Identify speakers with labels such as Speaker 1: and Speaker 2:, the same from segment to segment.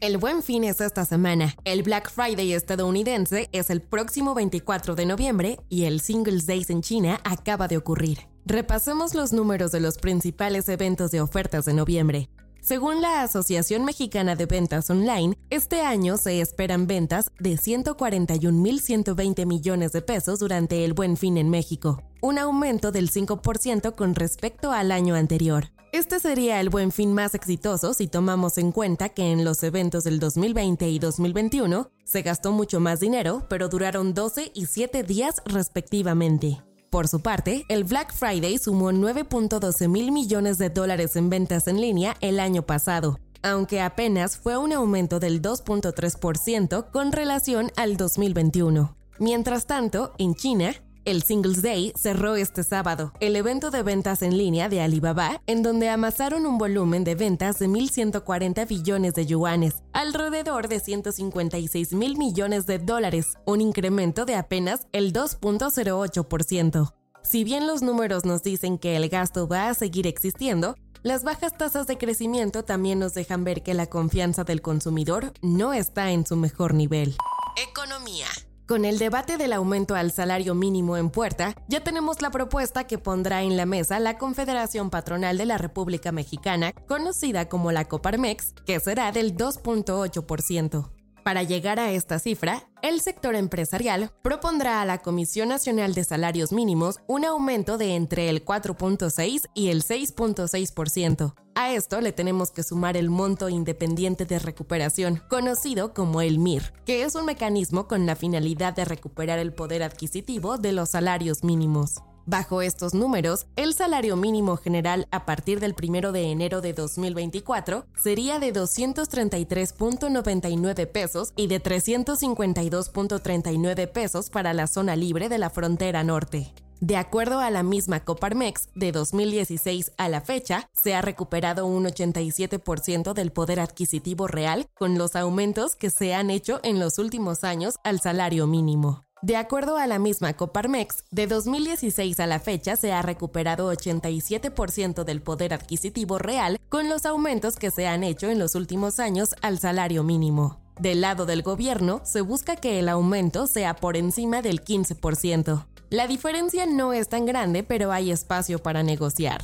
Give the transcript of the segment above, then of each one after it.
Speaker 1: El buen fin es esta semana. El Black Friday estadounidense es el próximo 24 de noviembre y el Singles Days en China acaba de ocurrir. Repasemos los números de los principales eventos de ofertas de noviembre. Según la Asociación Mexicana de Ventas Online, este año se esperan ventas de 141.120 millones de pesos durante el Buen Fin en México, un aumento del 5% con respecto al año anterior. Este sería el buen fin más exitoso si tomamos en cuenta que en los eventos del 2020 y 2021 se gastó mucho más dinero, pero duraron 12 y 7 días respectivamente. Por su parte, el Black Friday sumó 9.12 mil millones de dólares en ventas en línea el año pasado, aunque apenas fue un aumento del 2.3% con relación al 2021. Mientras tanto, en China, el Singles Day cerró este sábado, el evento de ventas en línea de Alibaba, en donde amasaron un volumen de ventas de 1.140 billones de yuanes, alrededor de 156 mil millones de dólares, un incremento de apenas el 2.08%. Si bien los números nos dicen que el gasto va a seguir existiendo, las bajas tasas de crecimiento también nos dejan ver que la confianza del consumidor no está en su mejor nivel. Economía. Con el debate del aumento al salario mínimo en puerta, ya tenemos la propuesta que pondrá en la mesa la Confederación Patronal de la República Mexicana, conocida como la Coparmex, que será del 2.8%. Para llegar a esta cifra, el sector empresarial propondrá a la Comisión Nacional de Salarios Mínimos un aumento de entre el 4.6 y el 6.6%. A esto le tenemos que sumar el monto independiente de recuperación, conocido como el MIR, que es un mecanismo con la finalidad de recuperar el poder adquisitivo de los salarios mínimos. Bajo estos números, el salario mínimo general a partir del 1 de enero de 2024 sería de 233.99 pesos y de 352.39 pesos para la zona libre de la frontera norte. De acuerdo a la misma Coparmex, de 2016 a la fecha, se ha recuperado un 87% del poder adquisitivo real con los aumentos que se han hecho en los últimos años al salario mínimo. De acuerdo a la misma Coparmex, de 2016 a la fecha se ha recuperado 87% del poder adquisitivo real con los aumentos que se han hecho en los últimos años al salario mínimo. Del lado del gobierno, se busca que el aumento sea por encima del 15%. La diferencia no es tan grande, pero hay espacio para negociar.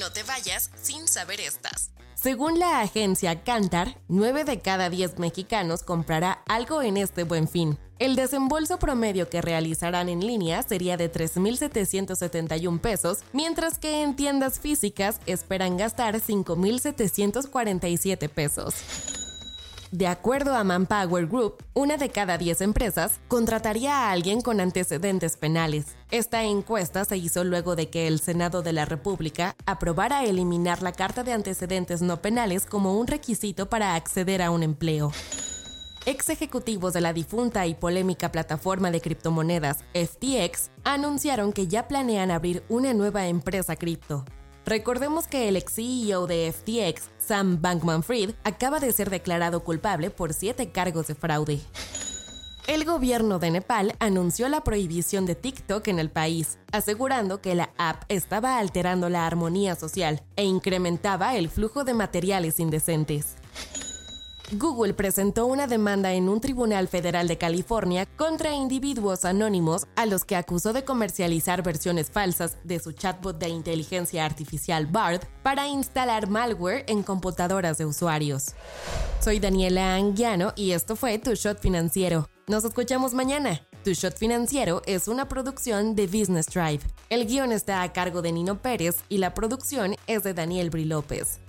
Speaker 1: No te vayas sin saber estas. Según la agencia Cantar, 9 de cada 10 mexicanos comprará algo en este buen fin. El desembolso promedio que realizarán en línea sería de 3.771 pesos, mientras que en tiendas físicas esperan gastar 5.747 pesos. De acuerdo a Manpower Group, una de cada 10 empresas contrataría a alguien con antecedentes penales. Esta encuesta se hizo luego de que el Senado de la República aprobara eliminar la carta de antecedentes no penales como un requisito para acceder a un empleo. Ex ejecutivos de la difunta y polémica plataforma de criptomonedas FTX anunciaron que ya planean abrir una nueva empresa cripto. Recordemos que el ex CEO de FTX, Sam Bankman Fried, acaba de ser declarado culpable por siete cargos de fraude. El gobierno de Nepal anunció la prohibición de TikTok en el país, asegurando que la app estaba alterando la armonía social e incrementaba el flujo de materiales indecentes. Google presentó una demanda en un tribunal federal de California contra individuos anónimos a los que acusó de comercializar versiones falsas de su chatbot de inteligencia artificial BARD para instalar malware en computadoras de usuarios. Soy Daniela Anguiano y esto fue Tu Shot Financiero. Nos escuchamos mañana. Tu Shot Financiero es una producción de Business Drive. El guion está a cargo de Nino Pérez y la producción es de Daniel Bri López.